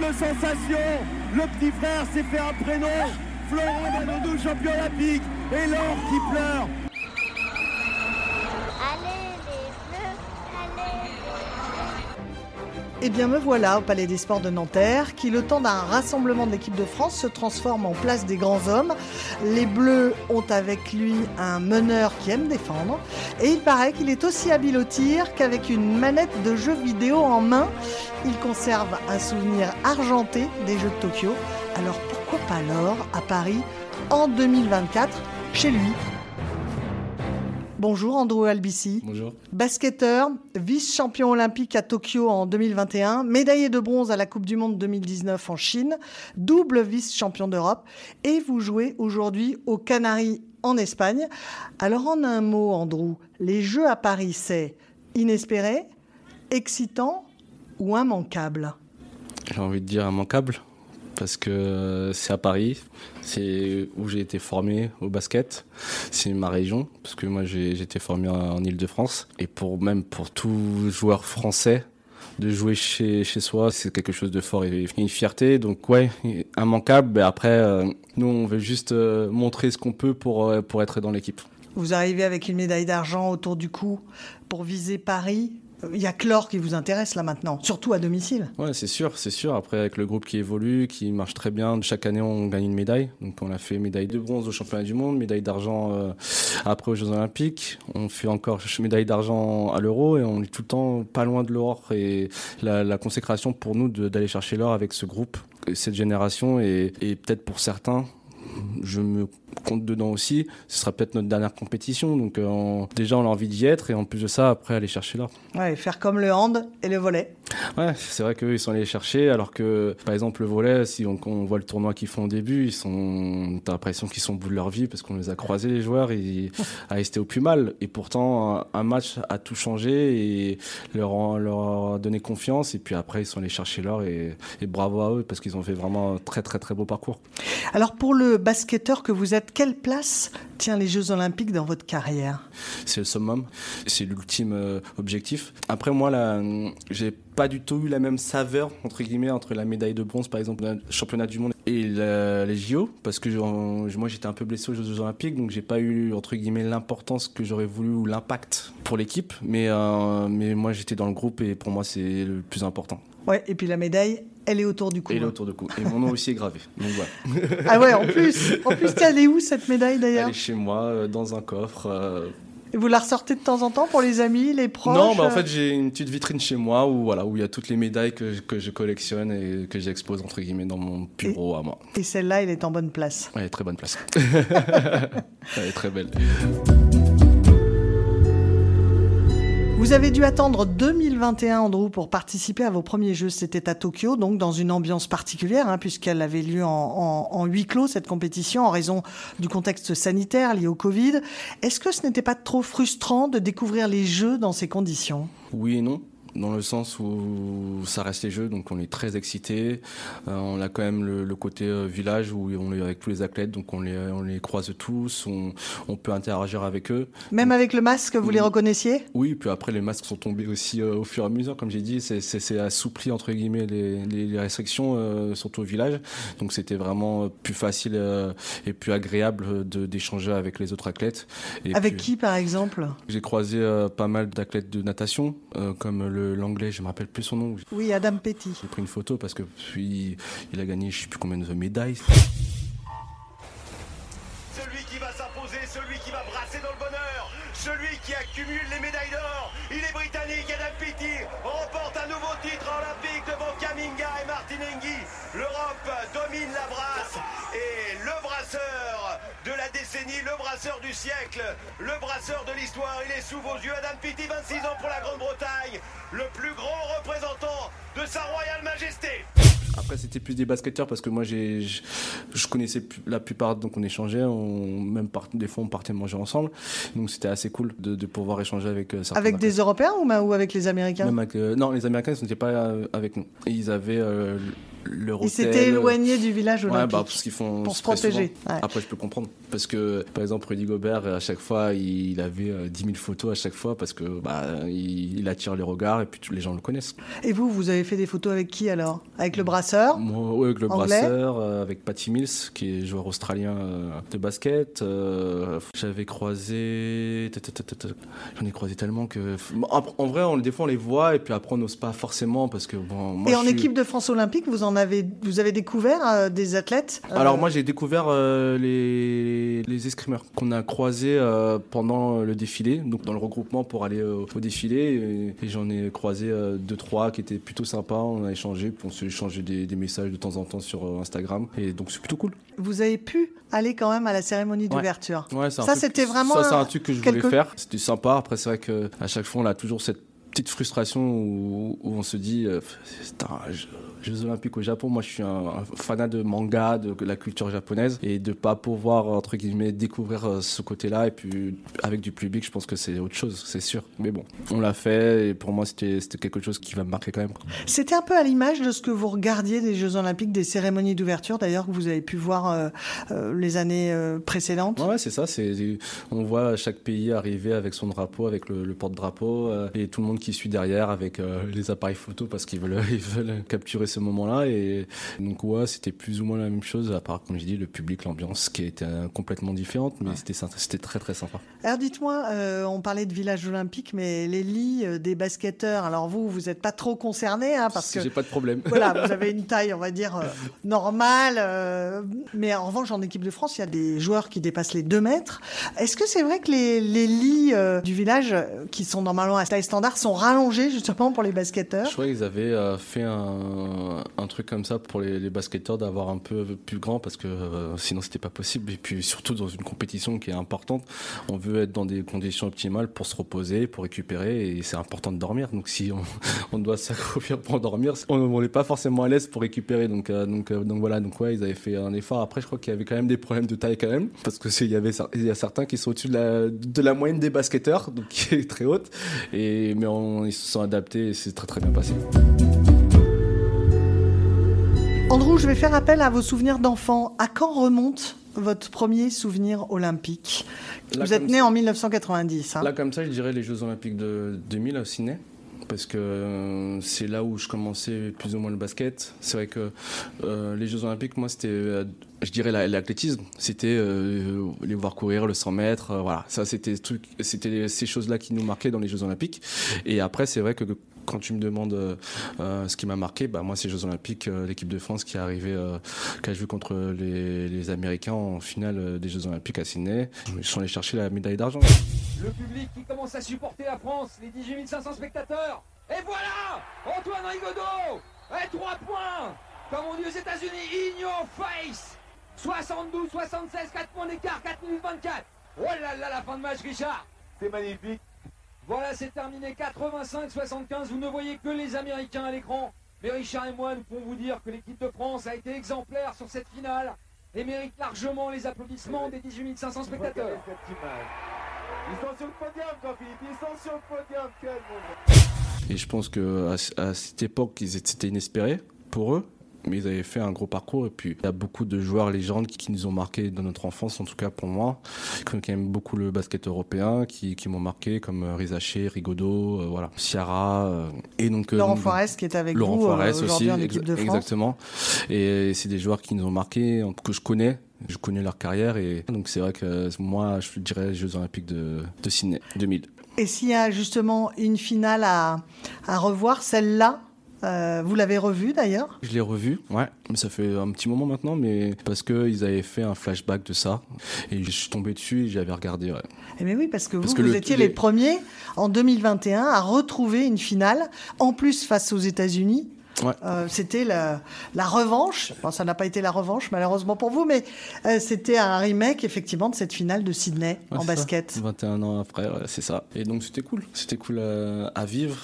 Sensation. Le petit frère s'est fait un prénom. Florent Manodou, champion olympique. Et l'or qui pleure. Eh bien me voilà au Palais des Sports de Nanterre, qui le temps d'un rassemblement de l'équipe de France se transforme en place des grands hommes. Les Bleus ont avec lui un meneur qui aime défendre, et il paraît qu'il est aussi habile au tir qu'avec une manette de jeu vidéo en main. Il conserve un souvenir argenté des Jeux de Tokyo. Alors pourquoi pas l'or à Paris en 2024 chez lui? Bonjour Andrew Albici. Bonjour. Basketteur, vice-champion olympique à Tokyo en 2021, médaillé de bronze à la Coupe du Monde 2019 en Chine, double vice-champion d'Europe et vous jouez aujourd'hui aux Canaries en Espagne. Alors en un mot Andrew, les Jeux à Paris c'est inespéré, excitant ou immanquable? J'ai envie de dire immanquable parce que c'est à Paris, c'est où j'ai été formé au basket, c'est ma région, parce que moi j'ai été formé en Ile-de-France. Et pour même pour tout joueur français, de jouer chez, chez soi, c'est quelque chose de fort et une fierté. Donc ouais, immanquable. Mais après, euh, nous, on veut juste euh, montrer ce qu'on peut pour, euh, pour être dans l'équipe. Vous arrivez avec une médaille d'argent autour du cou pour viser Paris. Il y a que l'or qui vous intéresse là maintenant, surtout à domicile. Ouais, c'est sûr, c'est sûr. Après, avec le groupe qui évolue, qui marche très bien, chaque année on gagne une médaille. Donc on a fait médaille de bronze au championnat du monde, médaille d'argent euh, après aux Jeux Olympiques. On fait encore médaille d'argent à l'Euro et on est tout le temps pas loin de l'or. Et la, la, consécration pour nous d'aller chercher l'or avec ce groupe, cette génération et, et peut-être pour certains, je me compte dedans aussi. Ce sera peut-être notre dernière compétition. Donc euh, déjà, on a envie d'y être et en plus de ça, après, aller chercher là. Ouais, faire comme le hand et le volet. Ouais, c'est vrai qu'eux, ils sont allés chercher. Alors que, par exemple, le volet, si on, on voit le tournoi qu'ils font au début, ils sont, t'as l'impression qu'ils sont au bout de leur vie parce qu'on les a croisés, les joueurs, et à rester au plus mal. Et pourtant, un match a tout changé et leur, leur a donné confiance. Et puis après, ils sont allés chercher l'or et, et bravo à eux parce qu'ils ont fait vraiment un très, très, très beau parcours. Alors, pour le basketteur que vous êtes, quelle place tient les Jeux Olympiques dans votre carrière? C'est le summum, c'est l'ultime euh, objectif. Après moi, là, j'ai pas du tout eu la même saveur entre guillemets entre la médaille de bronze par exemple le championnat du monde et les JO parce que moi j'étais un peu blessé aux Jeux Olympiques donc j'ai pas eu entre guillemets l'importance que j'aurais voulu ou l'impact pour l'équipe mais euh, mais moi j'étais dans le groupe et pour moi c'est le plus important. Ouais et puis la médaille elle est autour du cou. Elle est autour du cou. Et mon nom aussi est gravé. Donc voilà. ah ouais, en plus. En plus, elle est où cette médaille d'ailleurs Elle est chez moi, euh, dans un coffre. Euh. Et vous la ressortez de temps en temps pour les amis, les proches Non, bah en fait j'ai une petite vitrine chez moi où voilà où il y a toutes les médailles que, que je collectionne et que j'expose entre guillemets dans mon bureau à moi. Et celle-là, elle est en bonne place. Ouais, très bonne place. elle est très belle. Vous avez dû attendre 2021, Andrew, pour participer à vos premiers Jeux. C'était à Tokyo, donc dans une ambiance particulière, hein, puisqu'elle avait lieu en, en, en, huis clos, cette compétition, en raison du contexte sanitaire lié au Covid. Est-ce que ce n'était pas trop frustrant de découvrir les Jeux dans ces conditions? Oui et non dans le sens où ça reste les jeux, donc on est très excité. Euh, on a quand même le, le côté euh, village où on est avec tous les athlètes, donc on les, on les croise tous, on, on peut interagir avec eux. Même donc, avec le masque, vous oui. les reconnaissiez? Oui, puis après les masques sont tombés aussi euh, au fur et à mesure, comme j'ai dit, c'est assoupli entre guillemets les, les, les restrictions, euh, surtout au village. Donc c'était vraiment plus facile et plus agréable d'échanger avec les autres athlètes. Et avec puis, qui par exemple? J'ai croisé pas mal d'athlètes de natation, comme le l'anglais, je me rappelle plus son nom. Oui, Adam Petty. J'ai pris une photo parce que puis il a gagné je sais plus combien de médailles. Celui qui va s'imposer, celui qui va brasser dans le bonheur, celui qui accumule les médailles d'or, il est britannique, Adam Petty remporte un nouveau titre olympique devant Kaminga et Martin Hingyi. L'Europe domine la brasse et le brasseur de la décennie, le brasseur du siècle, le brasseur de l'histoire. Il est sous vos yeux, Adam Peaty, 26 ans pour la Grande-Bretagne, le plus grand représentant de sa royale majesté. Après, c'était plus des basketteurs parce que moi, j'ai, je, je connaissais la plupart, donc on échangeait, on, même par- des fois on partait manger ensemble. Donc c'était assez cool de, de pouvoir échanger avec euh, certains. Avec des Européens ou, ou avec les Américains? Même avec, euh, non, les Américains, ils n'étaient pas euh, avec nous. Ils avaient euh, leur Ils s'étaient éloignés du village Ouais, olympique. bah, parce qu'ils font pour se protéger, ouais. Après, je peux comprendre. Parce que, par exemple, Rudy Gobert, à chaque fois, il avait euh, 10 000 photos à chaque fois parce que bah, il, il attire les regards et puis les gens le connaissent. Et vous, vous avez fait des photos avec qui alors? Avec le brasseur? Moi, ouais, avec le Anglais? brasseur, euh, avec Patty Mills, qui est joueur australien euh, de basket. euh, J'avais croisé. J'en ai croisé tellement que. En vrai, on, des fois, on les voit et puis après, on n'ose pas forcément parce que. Bon, moi, Et en suis- équipe de France olympique, vous en avez, vous avez découvert euh, des athlètes euh, Alors moi j'ai découvert euh, les, les escrimeurs qu'on a croisés pendant le défilé, donc dans le regroupement pour aller au défilé. Et, et j'en ai croisé deux trois qui étaient plutôt sympas. On a échangé, puis on s'est échangé des, des messages de temps en temps sur Instagram. Et donc c'est plutôt cool. vous avez pu aller quand même à la cérémonie d'ouverture. Ouais, c'est un Ça, c'était vraiment ça c'est un- truc que je voulais quelque- faire. C'était sympa. Après c'est vrai que à chaque fois on a toujours cette petite frustration où, où on se dit putain, je- Jeux Olympiques au Japon, moi je suis un, un fanat de manga, de, la culture japonaise, et de pas pouvoir entre guillemets découvrir euh, ce côté-là, et puis avec du public, je pense que c'est autre chose, c'est sûr. Mais bon, on l'a fait, et pour moi c'était quelque chose qui va me marquer quand même. C'était un peu à l'image de ce que vous regardiez des Jeux olympiques, des cérémonies d'ouverture d'ailleurs que vous avez pu voir euh, euh, les années euh, précédentes. Ouais, c'est ça. C'est on voit chaque pays arriver avec son drapeau, avec le, le porte-drapeau, et tout le monde qui suit derrière avec les appareils photo parce qu'ils veulent ils veulent capturer ce moment-là. Et donc ouais, c'était plus ou moins la même chose, à part comme j'ai dit le public, l'ambiance qui était euh, complètement différente, mais c'était sympa- c'était très très sympa. Alors dites-moi, euh, on parlait de village olympique, mais les lits euh, des basketteurs, alors vous, vous n'êtes pas trop concerné, hein, parce que j'ai pas de problème. voilà, vous avez une taille, on va dire, normale. mais en revanche, en équipe de France, il y a des joueurs qui dépassent les 2 mètres. Est-ce que c'est vrai que les, les lits du village, qui sont normalement à taille standard, sont rallongés justement pour les basketteurs? Je crois qu'ils avaient fait un, un truc comme ça pour les, basketteurs d'avoir un peu plus grand parce que euh, sinon c'était pas possible. Et puis surtout dans une compétition qui est importante, on veut être dans des conditions optimales pour se reposer, pour récupérer et c'est important de dormir. Donc si on, doit s'accroupir pour dormir, on n'est pas forcément à l'aise pour récupérer. Donc, euh, euh, donc voilà, donc ouais, ils avaient fait un effort. Après, je crois qu'il y avait quand même des problèmes de taille quand même parce que il y avait a certains qui sont au-dessus de la, moyenne des basketteurs, donc qui est très haute. Mais ils se sont adaptés et c'est très très bien passé. Andrew, je vais faire appel à vos souvenirs d'enfant. À quand remonte votre premier souvenir olympique Là, Vous êtes né ça- en 1990. hein. Là, comme ça, je dirais les Jeux Olympiques de 2000 à Sydney. Parce que euh, c'est là où je commençais plus ou moins le basket. C'est vrai que euh, les Jeux Olympiques, moi, c'était, euh, je dirais, la- l'athlétisme. C'était euh, les voir courir, le 100 mètres. voilà, ça, c'était, c'était ces choses-là qui nous marquaient dans les Jeux Olympiques. Et après, c'est vrai que quand tu me demandes euh, euh, ce qui m'a marqué, bah, moi, ces Jeux Olympiques, euh, l'équipe de France qui est arrivée, euh, qui a joué contre les, les Américains en finale des Jeux Olympiques à Sydney. Ils sont allés chercher la médaille d'argent. Le public qui commence à supporter la France, les 18 500 spectateurs. Et voilà Antoine Rigaudot Et 3 points Comme on dit aux États-Unis, in your face 72, 76, 4 points d'écart, 4 minutes 24. Oh là là, la fin de match, Richard C'est magnifique. Voilà, c'est terminé 85-75. Vous ne voyez que les Américains à l'écran. Mais Richard et moi, nous pouvons vous dire que l'équipe de France a été exemplaire sur cette finale et mérite largement les applaudissements des 18 500 spectateurs. Ils sont sur le podium, Jean-Philippe. Ils sont sur le podium. Quel moment. Et je pense que à, à cette époque, c'était inespéré pour eux. Mais ils avaient fait un gros parcours et puis il y a beaucoup de joueurs légendes qui, qui nous ont marqué dans notre enfance, en tout cas pour moi, qui aiment beaucoup le basket européen, qui, qui m'ont marqué comme euh, Rizaché, Rigaudot, euh, voilà, Ciara euh, et donc euh, Laurent Forest qui est avec Laurent vous Forest aussi, aujourd'hui en équipe de France. exactement. Et c'est des joueurs qui nous ont marqué, que je connais. Je connais leur carrière et donc c'est vrai que moi je dirais les Jeux Olympiques de, de Sydney 2000. Et s'il y a justement une finale à, à revoir, celle-là, euh, vous l'avez revue d'ailleurs? Je l'ai revu, ouais, mais ça fait un petit moment maintenant, mais parce que ils avaient fait un flashback de ça et je suis tombé dessus et j'avais regardé. Ouais. Eh bien oui, parce que vous, Parce que vous le- étiez les- les premiers en 2021 à retrouver une finale, en plus face aux États-Unis. Euh, c'était la, revanche. ça n'a pas été la revanche, malheureusement pour vous, mais euh, c'était un remake, effectivement, de cette finale de Sydney en basket. 21 ans après, c'est ça. Et donc, c'était cool. C'était cool à, vivre,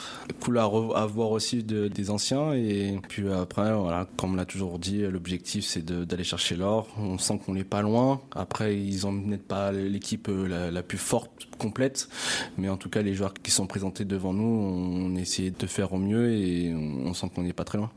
cool à, voir aussi des anciens. Et puis après, voilà, comme on l'a toujours dit, l'objectif, c'est d'aller chercher l'or. On sent qu'on n'est pas loin. Après, ils n'ont peut-être pas l'équipe euh, la, plus forte, complète. Mais en tout cas, les joueurs qui sont présentés devant nous, on, essayé de faire au mieux et on, sent qu'on n'est pas très loin.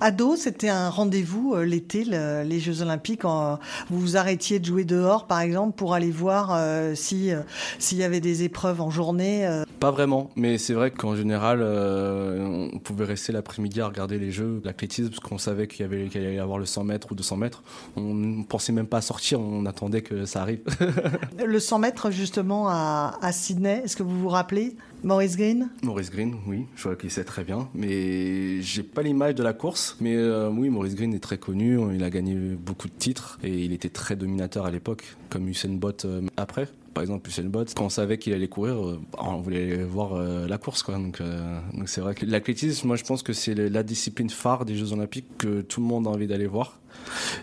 Ado, c'était un rendez-vous euh, l'été, les Jeux Olympiques. vous vous arrêtiez de jouer dehors, par exemple, pour aller voir euh, si s'il y avait des épreuves en journée. Pas vraiment, mais c'est vrai qu'en général, on pouvait rester l'après-midi à regarder les Jeux d'athlétisme parce qu'on savait qu'il y avait qu'il allait y avoir le 100 mètres ou 200 mètres. On ne pensait même pas à sortir, on attendait que ça arrive. le 100 mètres justement à, à Sydney, est-ce que vous vous rappelez? Maurice Green? Maurice Green, oui, je vois qu'il sait très bien, mais j'ai pas l'image de la course. Mais euh, oui, Maurice Green est très connu, il a gagné beaucoup de titres et il était très dominateur à l'époque, comme Usain Bolt euh, après par exemple Usain Bolt, quand on savait qu'il allait courir, euh, on voulait voir la course. Quoi. Donc, donc c'est vrai que l'athlétisme, moi je pense que c'est la discipline phare des Jeux Olympiques que tout le monde a envie d'aller voir.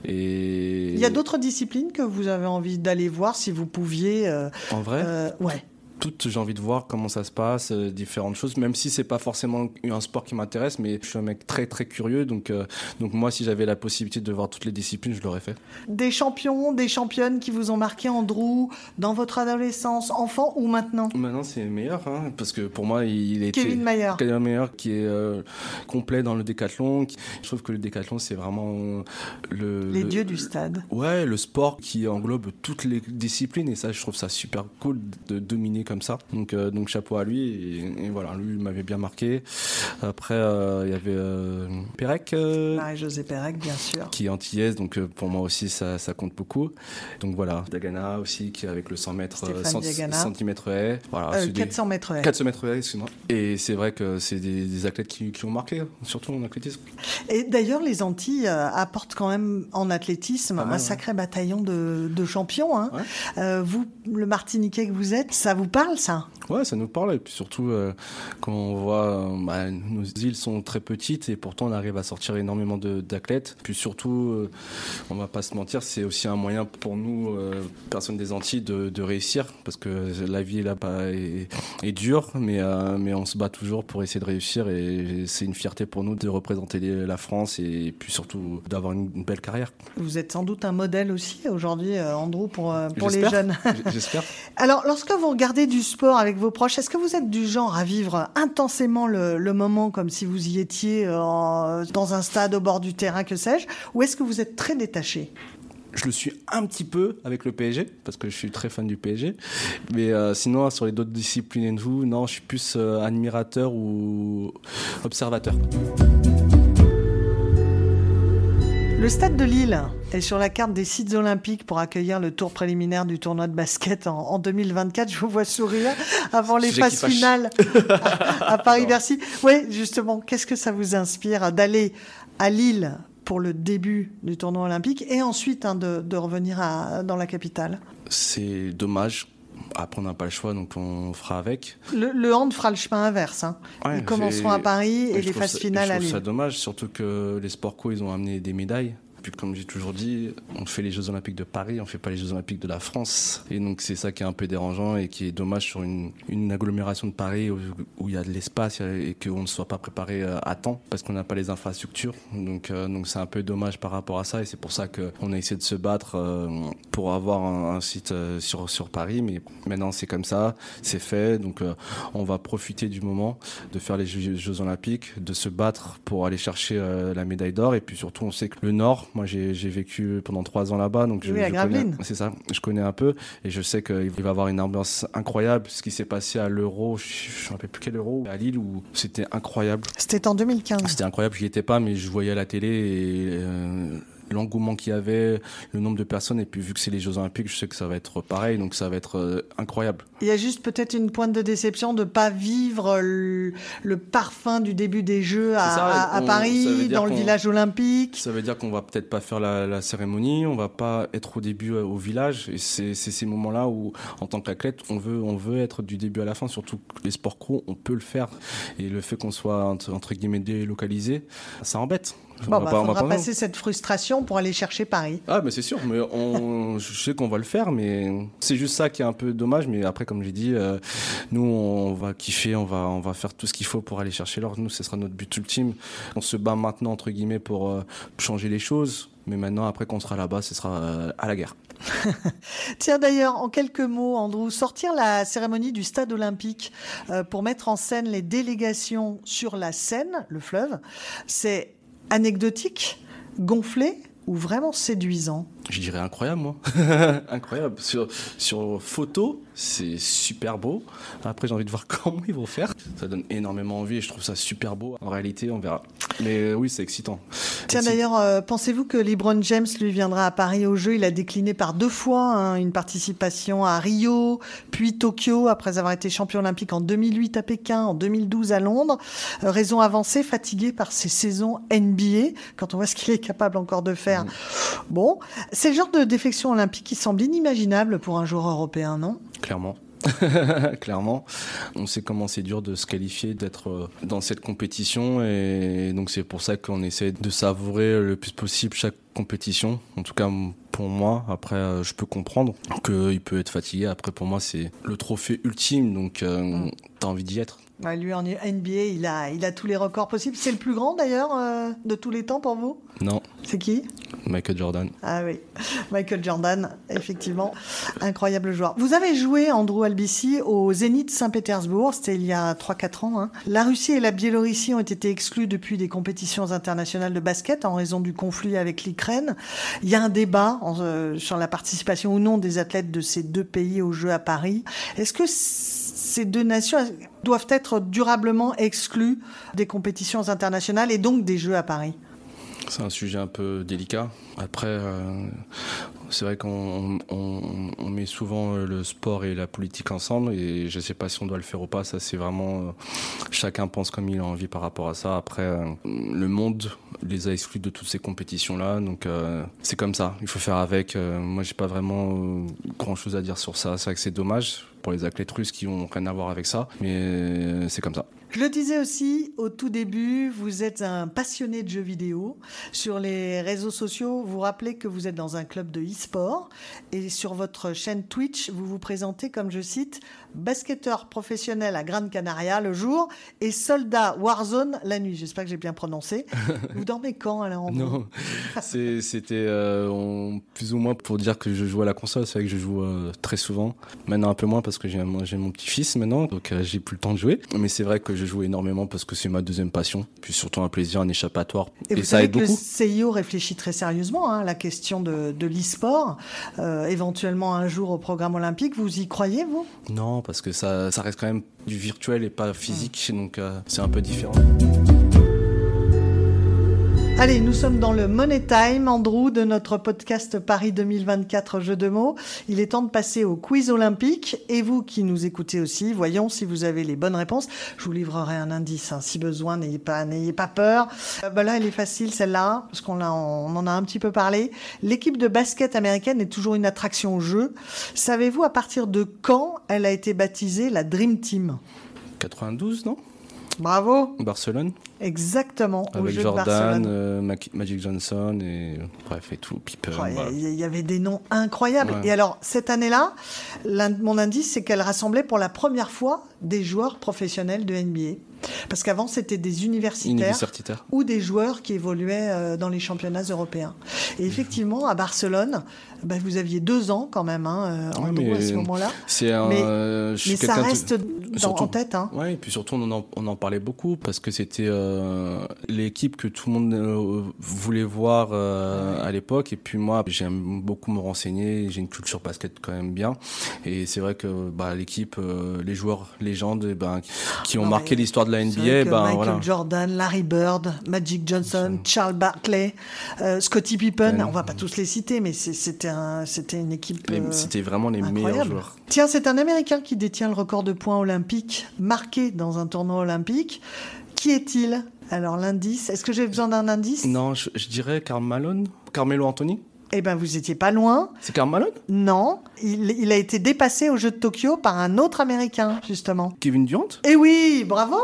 Et... Il y a d'autres disciplines que vous avez envie d'aller voir si vous pouviez. en vrai? Ouais toutes, j'ai envie de voir comment ça se passe, euh, différentes choses, même si c'est pas forcément un sport qui m'intéresse, mais je suis un mec très très curieux, donc, euh, donc moi, si j'avais la possibilité de voir toutes les disciplines, je l'aurais fait. Des champions, des championnes qui vous ont marqué, Andrew, dans votre adolescence, enfant ou maintenant? Maintenant, c'est meilleur, hein, parce que pour moi, il est. Kevin Mayer. Kevin Mayer, qui est euh, complet dans le décathlon. Je trouve que le décathlon, c'est vraiment le. Les dieux du stade. Ouais, le sport qui englobe toutes les disciplines, et ça, je trouve ça super cool de dominer comme ça. Donc, euh, donc chapeau à lui. Et, voilà, lui, m'avait bien marqué. Après, euh, il y avait euh, Pérec. Marie-Josée Pérec, bien sûr. Qui est antillaise, donc pour moi aussi, ça, ça, compte beaucoup. Donc voilà, Dagana aussi, qui est avec le 100 mètres, 100 cm haie. Voilà, 400 mètres haie. 400 mètres haie, excuse-moi. Et c'est vrai que c'est des, athlètes qui, qui, ont marqué, surtout en athlétisme. Et d'ailleurs, les Antilles apportent quand même en athlétisme un sacré bataillon de, de champions. Hein. vous, le Martiniquais que vous êtes, ça vous parle ça. Ouais, ça nous parle. Et puis surtout, euh, quand on voit, euh, bah, nos îles sont très petites et pourtant on arrive à sortir énormément d'athlètes. Puis surtout, euh, on va pas se mentir, c'est aussi un moyen pour nous, personnes des Antilles, de, réussir parce que la vie là-bas est, est, dure, mais, mais on se bat toujours pour essayer de réussir et c'est une fierté pour nous de représenter la France et puis surtout d'avoir une, belle carrière. Vous êtes sans doute un modèle aussi aujourd'hui, Andrew, pour, pour les jeunes. J'espère. Alors, lorsque vous regardez du sport avec vos proches, est-ce que vous êtes du genre à vivre intensément le, moment comme si vous y étiez euh, dans un stade au bord du terrain, que sais-je, ou est-ce que vous êtes très détaché? Je le suis un petit peu avec le PSG parce que je suis très fan du PSG mais euh, sinon sur les autres disciplines de vous non je suis plus euh, admirateur ou observateur le stade de Lille est sur la carte des sites olympiques pour accueillir le tour préliminaire du tournoi de basket en, 2024. Je vous vois sourire avant les phases finales à, Paris-Bercy. Oui, justement, qu'est-ce que ça vous inspire d'aller à Lille pour le début du tournoi olympique et ensuite hein, de, revenir dans la capitale? C'est dommage après, on n'a pas le choix, donc on fera avec. Le, hand fera le chemin inverse. Hein. ils commenceront à Paris et les phases finales à Lille. Je trouve ça dommage, surtout que les sports co, ils ont amené des médailles. Puis comme j'ai toujours dit, on fait les Jeux Olympiques de Paris, on fait pas les Jeux Olympiques de la France. Et donc c'est ça qui est un peu dérangeant et qui est dommage sur une, agglomération de Paris où, il y a de l'espace et qu'on ne soit pas préparé euh, à temps parce qu'on n'a pas les infrastructures. Donc euh, donc c'est un peu dommage par rapport à ça et c'est pour ça qu'on a essayé de se battre euh, pour avoir un, site sur, sur Paris. Mais maintenant c'est comme ça, c'est fait. Donc on va profiter du moment de faire les Jeux Olympiques, de se battre pour aller chercher la médaille d'or. Et puis surtout on sait que le Nord, moi, j'ai vécu pendant trois ans là-bas, donc je, c'est ça. Je connais un peu et je sais qu'il va y avoir une ambiance incroyable. Ce qui s'est passé à l'Euro, je ne rappelle plus quel Euro, à Lille, où c'était incroyable. C'était en 2015. C'était incroyable. Je n'y étais pas, mais je voyais à la télé et. Euh, l'engouement qu'il y avait, le nombre de personnes, et puis vu que c'est les Jeux Olympiques, je sais que ça va être pareil, donc ça va être euh, incroyable. Il y a juste peut-être une pointe de déception de ne pas vivre le, le, parfum du début des Jeux à, ça, à, à on- Paris, dans le village olympique. Ça veut dire qu'on va peut-être pas faire la, la cérémonie, on va pas être au début euh, au village, et c'est ces moments-là où, en tant qu'athlète, on veut, on veut être du début à la fin, surtout que les sports co, on peut le faire, et le fait qu'on soit entre, entre guillemets délocalisé, ça embête. Bon, On va bah, pas- on va passer cette frustration pour aller chercher Paris. Ah, mais c'est sûr, mais on, je sais qu'on va le faire, mais c'est juste ça qui est un peu dommage. Mais après, comme j'ai dit, euh, nous, on va kiffer, on va, on va faire tout ce qu'il faut pour aller chercher l'or. Nous, ce sera notre but ultime. On se bat maintenant, entre guillemets, pour euh, changer les choses. Mais maintenant, après qu'on sera là-bas, ce sera euh, à la guerre. Tiens d'ailleurs, en quelques mots, Andrew, sortir la cérémonie du stade olympique euh, pour mettre en scène les délégations sur la Seine, le fleuve, c'est anecdotique, gonflé ou vraiment séduisant Je dirais incroyable, moi. incroyable. Sur, sur photo, c'est super beau. Après, j'ai envie de voir comment ils vont faire. Ça donne énormément envie et je trouve ça super beau. En réalité, on verra. Mais euh, oui, c'est excitant. Tiens d'ailleurs, euh, pensez-vous que LeBron James lui viendra à Paris au jeu? Il a décliné par deux fois hein, une participation à Rio, puis Tokyo, après avoir été champion olympique en 2008 à Pékin, en 2012 à Londres. Euh, raison avancée, fatigué par ses saisons NBA, quand on voit ce qu'il est capable encore de faire. Bon, c'est le genre de défection olympique qui semble inimaginable pour un joueur européen, non? Clairement. Clairement, on sait comment c'est dur de se qualifier, d'être euh, dans cette compétition et donc c'est pour ça qu'on essaie de savourer le plus possible chaque compétition. En tout cas pour moi, après euh, je peux comprendre qu'il peut être fatigué. Après pour moi c'est le trophée ultime donc euh, t'as envie d'y être. Ouais, Lui en NBA, il a, il a tous les records possibles. C'est le plus grand d'ailleurs euh, de tous les temps pour vous? Non, C'est qui? Michael Jordan. Ah oui, Michael Jordan, effectivement, incroyable joueur. Vous avez joué, Andrew Albici, au Zénith Saint-Pétersbourg, c'était il y a 3-4 ans. hein. La Russie et la Biélorussie ont été exclus depuis des compétitions internationales de basket en raison du conflit avec Il y a un débat euh, sur la participation ou non des athlètes de ces deux pays aux Jeux à Paris. Est-ce que ces deux nations doivent être durablement exclues des compétitions internationales et donc des Jeux à Paris? C'est un sujet un peu délicat. Après, euh, c'est vrai qu'on on, on met souvent euh, le sport et la politique ensemble et je sais pas si on doit le faire ou pas. Ça, c'est vraiment euh, chacun pense comme il a envie par rapport à ça. Après, euh, le monde les a exclus de toutes ces compétitions-là, donc c'est comme ça. Il faut faire avec. Moi, j'ai pas vraiment grand chose à dire sur ça. C'est vrai que c'est dommage pour les athlètes russes qui ont rien à voir avec ça, mais c'est comme ça. Je le disais aussi au tout début, vous êtes un passionné de jeux vidéo. Sur les réseaux sociaux, vous rappelez que vous êtes dans un club de e-sport et sur votre chaîne Twitch, vous vous présentez comme, je cite, basketteur professionnel à Gran Canaria le jour et soldat Warzone la nuit. J'espère que j'ai bien prononcé. vous dormez quand alors Non, c'était euh, plus ou moins pour dire que je joue à la console. C'est vrai que je joue euh, très souvent. Maintenant un peu moins parce que j'ai mon petit-fils maintenant, donc euh, j'ai plus le temps de jouer. Mais c'est vrai que je joue énormément parce que c'est ma deuxième passion. Puis surtout un plaisir, un échappatoire. Et, Et, vous ça savez aide que beaucoup. le CIO réfléchit très sérieusement hein, à la question de, de l'e-sport, euh, éventuellement un jour au programme olympique. Vous y croyez, vous? Non, parce que ça, ça reste quand même du virtuel et pas physique, donc euh, c'est un peu différent. Allez, nous sommes dans le Money Time, Andrew, de notre podcast Paris 2024 Jeux de mots. Il est temps de passer au quiz olympique. Et vous qui nous écoutez aussi, voyons si vous avez les bonnes réponses. Je vous livrerai un indice, hein, si besoin, n'ayez pas, n'ayez pas peur. Euh, bah là, elle est facile, celle-là, parce qu'on on en a un petit peu parlé. L'équipe de basket américaine est toujours une attraction au jeu. Savez-vous à partir de quand elle a été baptisée la Dream Team? 92, non? Bravo, Barcelone exactement, au avec jeu de Jordan, Barcelone. euh, Magic Johnson et bref et tout. Pippen. Il y voilà. avait des noms incroyables. Ouais. Et alors, cette année-là, mon indice, c'est qu'elle rassemblait pour la première fois des joueurs professionnels de NBA. Parce qu'avant, c'était des universitaires Universitaire. ou des joueurs qui évoluaient euh, dans les championnats européens. Et effectivement, à Barcelone, bah, vous aviez deux ans quand même, hein, euh, Ouais, Andrew, mais à ce moment-là. C'est un. Mais- euh, Mais ça quelqu'un de- reste dans- surtout- en tête. Hein. Ouais, et puis surtout on en, on en parlait beaucoup parce que c'était euh, l'équipe que tout le monde euh, voulait voir à l'époque. Et puis moi, j'aime beaucoup me renseigner. J'ai une culture basket quand même bien. Et c'est vrai que bah, l'équipe, les joueurs légendes, eh ben, qui ont Non, marqué l'histoire de de la NBA, ben Michael voilà. Jordan, Larry Bird, Magic Johnson, Charles Barkley, euh, Scottie Pippen, Ouais. on va pas tous les citer, mais c'était un, une équipe. Euh, C'était vraiment les meilleurs joueurs. Tiens, c'est un Américain qui détient le record de points olympiques marqués dans un tournoi olympique. Qui est-il? Alors l'indice, est-ce que j'ai besoin d'un indice? Non, je, je dirais Karl Malone. Carmelo Anthony. Eh ben, vous étiez pas loin. C'est Karl Malone? Non, il, il a été dépassé au jeu de Tokyo par un autre Américain, justement. Kevin Durant? Eh oui, bravo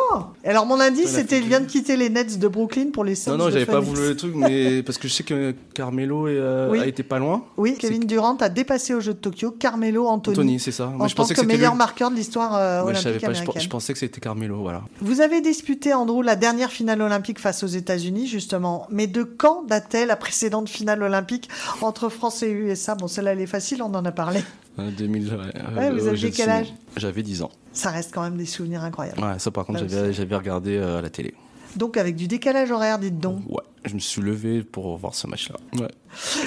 Alors mon indice, c'était il vient de quitter les Nets de Brooklyn pour les Suns Non, non, j'avais pas voulu le truc, mais parce que je sais que Carmelo euh, Oui. a été pas loin. Oui, Kevin Durant a dépassé au jeu de Tokyo Carmelo Anthony, Anthony, c'est ça. en je tant pensais que, que meilleur lui. marqueur de l'histoire euh, Ouais, je olympique savais pas, je, américaine. je pensais que c'était Carmelo, voilà. Vous avez disputé, Andrew, la dernière finale olympique face aux États-Unis, justement. Mais de quand date-t-elle la précédente finale olympique entre France et USA Bon, celle-là, elle est facile, on en a parlé. Euh, 2000, ouais, Ouais, vous euh, aviez j'ai le quel âge? J'avais 10 ans. Ça reste quand même des souvenirs incroyables. Ouais, ça par contre, Ouais, j'avais regardé euh, à la télé. Donc, avec du décalage horaire, dites donc. Ouais, je me suis levé pour voir ce match-là. Ouais.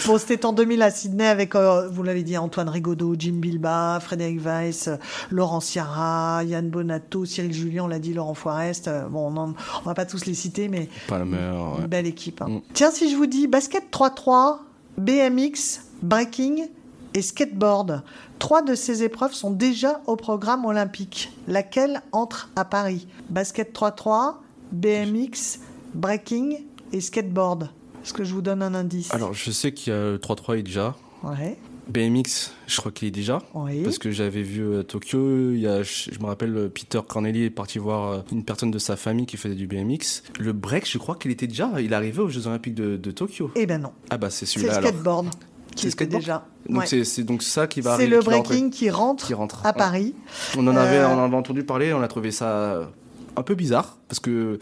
Bon, c'était en 2000 à Sydney avec, euh, vous l'avez dit, Antoine Rigaudot, Jim Bilba, Frédéric Weiss, euh, Laurent Ciara, Yann Bonato, Cyril Julien, on l'a dit, Laurent Forest. Euh, bon, on, on va pas tous les citer, mais Pas la meilleure. une ouais. belle équipe. hein. Mm. Tiens, si je vous dis basket 3-3, BMX, breaking et skateboard, trois de ces épreuves sont déjà au programme olympique. Laquelle entre à Paris? Basket 3-3, BMX, breaking et skateboard. Est-ce que je vous donne un indice? Alors, je sais qu'il y a le 3-3 est déjà. Ouais, BMX, je crois qu'il est déjà. oui. Parce que j'avais vu à Tokyo, il y a, je me rappelle, euh, Peter Corneli est parti voir euh, une personne de sa famille qui faisait du BMX. Le break, je crois qu'il était déjà, il arrivait aux Jeux Olympiques de, de Tokyo. Eh ben non, Ah bah c'est c'est le celui-là alors. skateboard qui C'est déjà. Donc Ouais. c'est donc ça qui va C'est le qui breaking qui rentre, qui rentre. à. Paris. On en avait, Euh, on en avait entendu parler, on a trouvé ça un peu bizarre parce que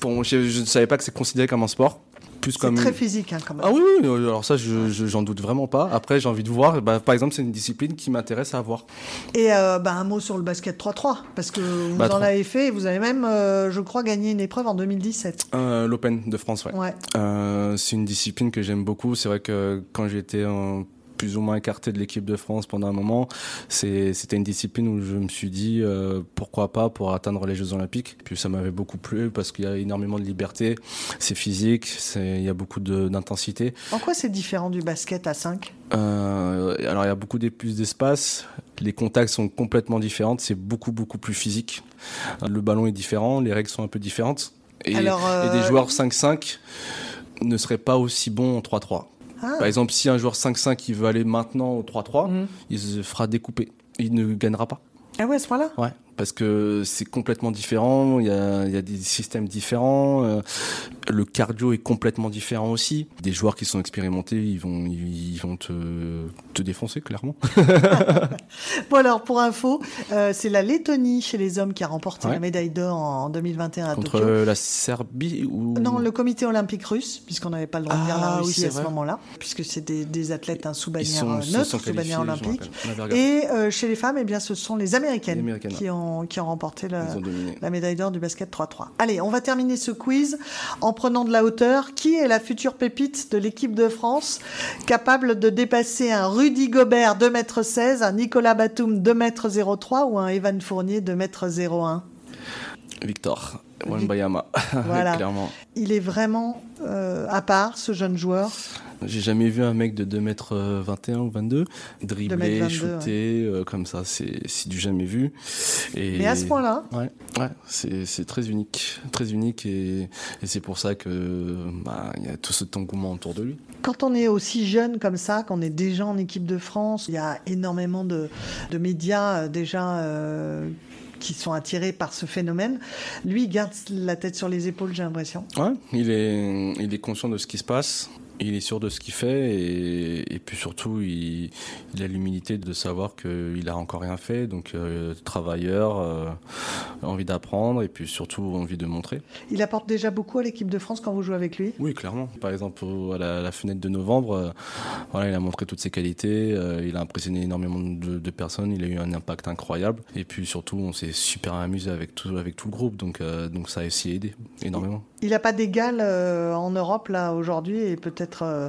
bon, je, je ne savais pas que c'est considéré comme un sport, plus C'est très physique hein, quand même. Ah oui, oui, alors ça, je je- j'en doute vraiment pas. Après, j'ai envie de voir. Bah, par exemple, c'est une discipline qui m'intéresse à voir. Et euh, bah, un mot sur le basket 3-3, parce que vous Bah, en trois. avez fait et vous avez même, euh, je crois, gagné une épreuve en 2017. Euh, L'Open de France, ouais. Ouais. C'est une discipline que j'aime beaucoup. C'est vrai que quand j'étais en- plus ou moins écarté de l'équipe de France pendant un moment, c'était une discipline où je me suis dit euh, pourquoi pas pour atteindre les Jeux Olympiques. Puis ça m'avait beaucoup plu parce qu'il y a énormément de liberté, c'est physique, il y a beaucoup d'intensité. En quoi c'est différent du basket à 5 Euh, alors il y a beaucoup plus d'espace, les contacts sont complètement différents, c'est beaucoup beaucoup plus physique. Le ballon est différent, les règles sont un peu différentes. Et, Alors, et des euh, joueurs 5-5 ne seraient pas aussi bons en 3-3. Ah. Par exemple, si un joueur 5-5 qui veut aller maintenant au 3-3, Mhm. il se fera découper. Il ne gagnera pas. Ah ouais, à ce point-là? Ouais, parce que c'est complètement différent, il y a, il y a des systèmes différents, euh, le cardio est complètement différent aussi. Des joueurs qui sont expérimentés, ils vont, ils, vont te, te défoncer, clairement. Bon alors, pour info, euh, c'est la Lettonie chez les hommes qui a remporté Ouais. la médaille d'or en 2021 à Contre Tokyo. la Serbie ou... Non, le comité olympique russe, puisqu'on n'avait pas le droit de dire la Ah, oui, Russie à ce moment-là, puisque c'est des, des athlètes hein, sous bannière euh, neutre, sous bannière olympique. Et euh, chez les femmes, eh bien, ce sont les Américaines, Les Américaines, qui, ont, qui ont remporté Ils ont la médaille d'or du basket 3-3. Allez, on va terminer ce quiz en prenant de la hauteur. Qui est la future pépite de l'équipe de France capable de dépasser un Rudy Gobert 2m16, un Nicolas Batum 2m03 ou un Evan Fournier 2m01 Victor, Vic- Wembayama, Voilà. clairement. Il est vraiment euh, à part, ce jeune joueur. J'ai jamais vu un mec de 2m21 ou 22 dribbler, 2m22, shooter, euh, comme ça, c'est du jamais vu. Et... Mais à ce point-là, Ouais, ouais c'est très unique, très unique et, et c'est pour ça que bah, il y a tout cet engouement autour de lui. Quand on est aussi jeune comme ça, qu'on est déjà en équipe de France, il y a énormément de, de médias euh, déjà euh, qui sont attirés par ce phénomène. Lui, il garde la tête sur les épaules, j'ai l'impression. Ouais, il est, il est conscient de ce qui se passe. Il est sûr de ce qu'il fait et, et puis surtout il, il a l'humilité de savoir qu'il a encore rien fait donc euh, travailleur, euh, envie d'apprendre et puis surtout envie de montrer. Il apporte déjà beaucoup à l'équipe de France quand vous jouez avec lui? Oui, clairement. Par exemple, à la, la fenêtre de novembre, euh, voilà, il a montré toutes ses qualités, il a impressionné énormément de, de personnes, il a eu un impact incroyable. Et puis surtout, on s'est super amusé avec tout, avec tout le groupe, donc, donc ça a aussi aidé énormément. Il n'a pas d'égal euh, en Europe là aujourd'hui et peut-être euh,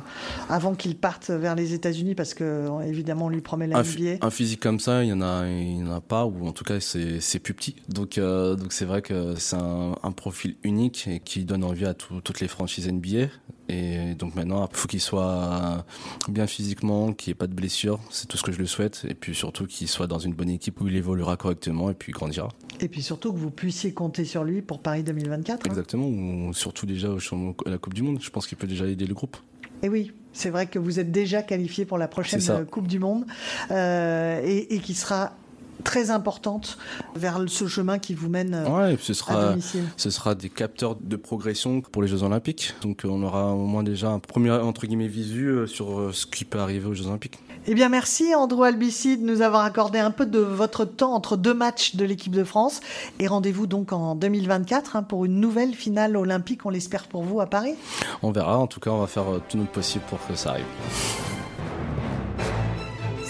avant qu'il parte vers les États-Unis parce que évidemment on lui promet la Un, un physique comme ça, il y en a, il y en a pas, ou en tout cas c'est c'est plus petit. Donc euh, donc c'est vrai que c'est un, un, profil unique et qui donne envie à tout, toutes les franchises NBA. Et donc maintenant, il faut qu'il soit bien physiquement, qu'il n'y ait pas de blessure. C'est tout ce que je le souhaite. Et puis surtout qu'il soit dans une bonne équipe où il évoluera correctement et puis grandira. Et puis surtout que vous puissiez compter sur lui pour Paris 2024. Hein. Exactement. Ou surtout déjà au, à la Coupe du Monde. Je pense qu'il peut déjà aider le groupe. Et oui, c'est vrai que vous êtes déjà qualifié pour la prochaine Coupe du Monde euh, et, et, qui sera très importante vers ce chemin qui vous mène euh, ouais, ce sera, à domicile. Ce sera des capteurs de progression pour les Jeux Olympiques. Donc on aura au moins déjà un premier entre guillemets visu euh, sur euh, ce qui peut arriver aux Jeux Olympiques. Eh bien merci Andrew Albici de nous avoir accordé un peu de votre temps entre deux matchs de l'équipe de France. Et rendez-vous donc en 2024 hein, pour une nouvelle finale olympique, on l'espère pour vous à Paris. On verra, en tout cas on va faire tout notre possible pour que ça arrive.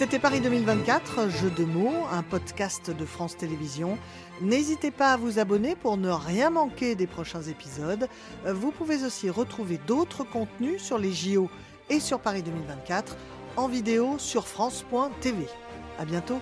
C'était Paris 2024, Jeu de mots, un podcast de France Télévisions. N'hésitez pas à vous abonner pour ne rien manquer des prochains épisodes. Vous pouvez aussi retrouver d'autres contenus sur les JO et sur Paris 2024 en vidéo sur France.tv. À bientôt.